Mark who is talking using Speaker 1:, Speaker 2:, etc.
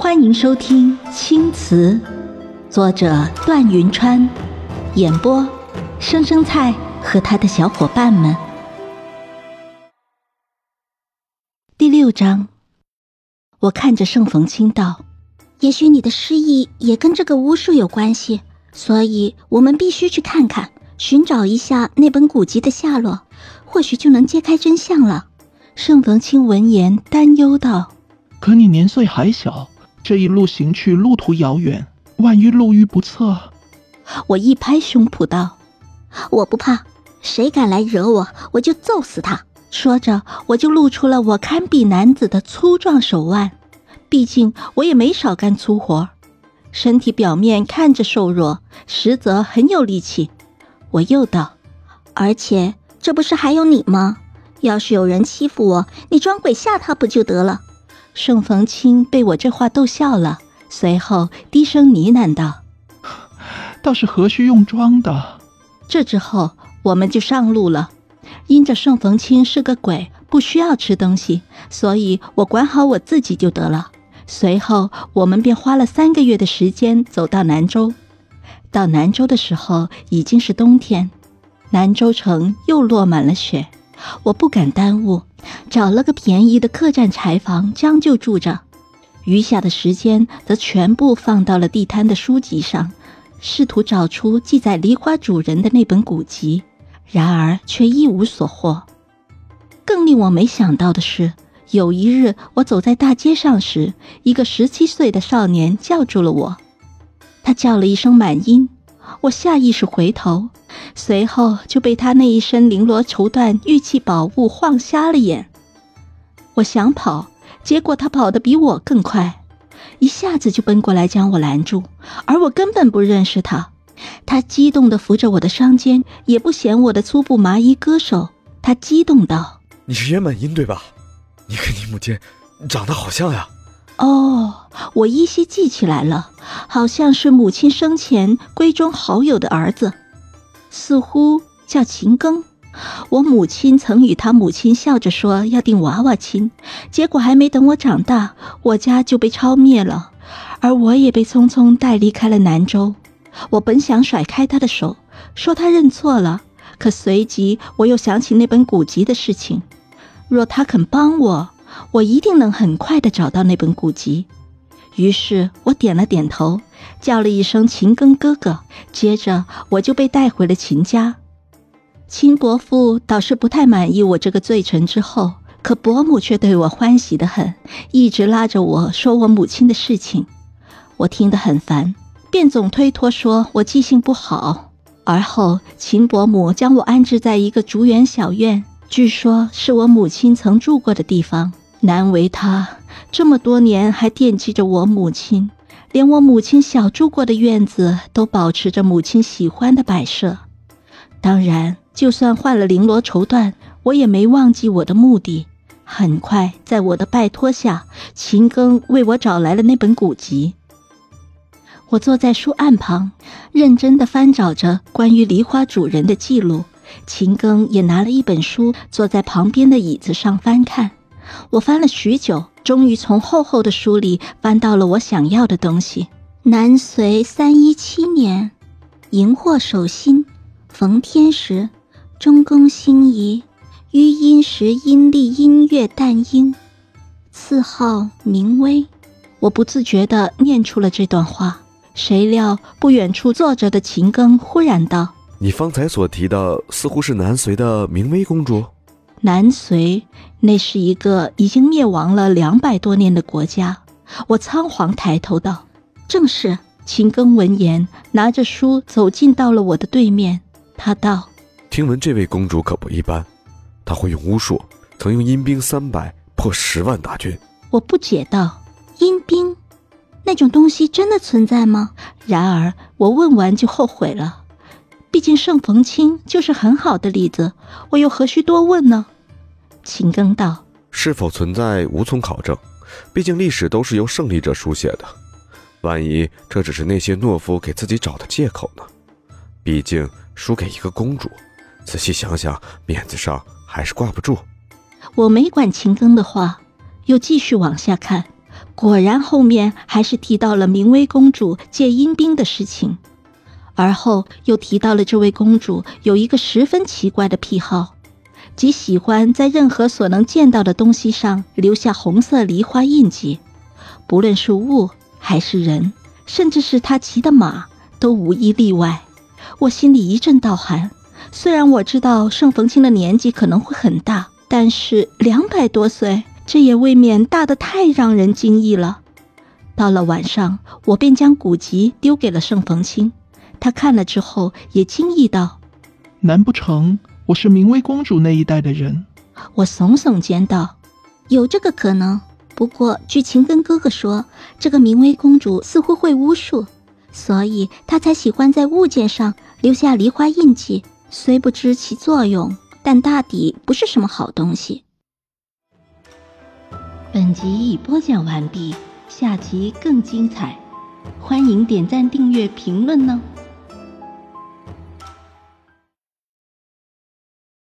Speaker 1: 欢迎收听《青瓷》，作者段云川，演播生生菜和他的小伙伴们。第六章，我看着盛逢清道：“
Speaker 2: 也许你的失忆也跟这个巫术有关系，所以我们必须去看看，寻找一下那本古籍的下落，或许就能揭开真相了。”
Speaker 1: 盛逢清闻言担忧道：“
Speaker 3: 可你年岁还小，这一路行去，路途遥远，万一路遇不测。”
Speaker 1: 我一拍胸脯道：“
Speaker 2: 我不怕，谁敢来惹我，我就揍死他。”
Speaker 1: 说着，我就露出了我堪比男子的粗壮手腕。毕竟我也没少干粗活，身体表面看着瘦弱，实则很有力气。我又道：“
Speaker 2: 而且这不是还有你吗？”要是有人欺负我，你装鬼吓他不就得了？
Speaker 1: 盛逢清被我这话逗笑了，随后低声呢喃道：“
Speaker 3: 倒是何须用装的？”
Speaker 1: 这之后我们就上路了。因着盛逢清是个鬼，不需要吃东西，所以我管好我自己就得了。随后我们便花了三个月的时间走到南州。到南州的时候已经是冬天，南州城又落满了雪。我不敢耽误，找了个便宜的客栈柴房将就住着，余下的时间则全部放到了地摊的书籍上，试图找出记载梨花主人的那本古籍，然而却一无所获。更令我没想到的是，有一日我走在大街上时，一个十七岁的少年叫住了我，他叫了一声满音，我下意识回头。随后就被他那一身绫罗绸缎玉器宝物晃瞎了眼。我想跑，结果他跑得比我更快，一下子就奔过来将我拦住，而我根本不认识他。他激动地扶着我的双肩，也不嫌我的粗布麻衣割手。他激动道：“
Speaker 4: 你是袁满英对吧？你跟你母亲长得好像呀。”
Speaker 1: 哦，我依稀记起来了，好像是母亲生前闺中好友的儿子。似乎叫秦庚，我母亲曾与他母亲笑着说要定娃娃亲，结果还没等我长大，我家就被抄灭了，而我也被匆匆带离开了南州。我本想甩开他的手，说他认错了，可随即我又想起那本古籍的事情，若他肯帮我，我一定能很快的找到那本古籍。于是我点了点头，叫了一声“秦庚哥哥”，接着我就被带回了秦家。秦伯父倒是不太满意我这个罪臣之后，可伯母却对我欢喜的很，一直拉着我说我母亲的事情。我听得很烦，便总推脱说我记性不好。而后秦伯母将我安置在一个竹园小院，据说是我母亲曾住过的地方。难为他这么多年还惦记着我母亲，连我母亲小住过的院子都保持着母亲喜欢的摆设。当然，就算换了绫罗绸缎，我也没忘记我的目的。很快，在我的拜托下，秦庚为我找来了那本古籍。我坐在书案旁，认真地翻找着关于梨花主人的记录。秦庚也拿了一本书，坐在旁边的椅子上翻看。我翻了许久，终于从厚厚的书里翻到了我想要的东西。
Speaker 2: 南隋三一七年，荧惑守心，逢天时，中宫星移，于阴时阴历阴月旦阴，赐号明威。
Speaker 1: 我不自觉地念出了这段话。谁料不远处坐着的秦庚忽然道：“
Speaker 4: 你方才所提的，似乎是南隋的明威公主。”
Speaker 1: 南隋，那是一个已经灭亡了两百多年的国家。我仓皇抬头道：“正是。”秦庚闻言，拿着书走近到了我的对面。他道：“
Speaker 4: 听闻这位公主可不一般，她会用巫术，曾用阴兵三百破十万大军。”
Speaker 1: 我不解道：“
Speaker 2: 阴兵，那种东西真的存在吗？”
Speaker 1: 然而我问完就后悔了。毕竟盛逢清就是很好的例子，我又何须多问呢？秦庚道：“
Speaker 4: 是否存在无从考证，毕竟历史都是由胜利者书写的。万一这只是那些懦夫给自己找的借口呢？毕竟输给一个公主，仔细想想，面子上还是挂不住。”
Speaker 1: 我没管秦庚的话，又继续往下看。果然后面还是提到了明威公主借阴兵的事情，而后又提到了这位公主有一个十分奇怪的癖好，即喜欢在任何所能见到的东西上留下红色梨花印记，不论是物还是人，甚至是她骑的马，都无一例外。我心里一阵盗汗。虽然我知道盛逢清的年纪可能会很大，但是两百多岁，这也未免大得太让人惊异了。到了晚上，我便将古籍丢给了盛逢清，他看了之后也惊异道：“
Speaker 3: 难不成我是明威公主那一代的人？”
Speaker 1: 我耸耸肩道：“
Speaker 2: 有这个可能，不过据秦根哥哥说，这个明威公主似乎会巫术，所以她才喜欢在物件上留下梨花印记。”虽不知其作用，但大抵不是什么好东西。
Speaker 1: 本集已播讲完毕，下集更精彩，欢迎点赞、订阅、评论呢。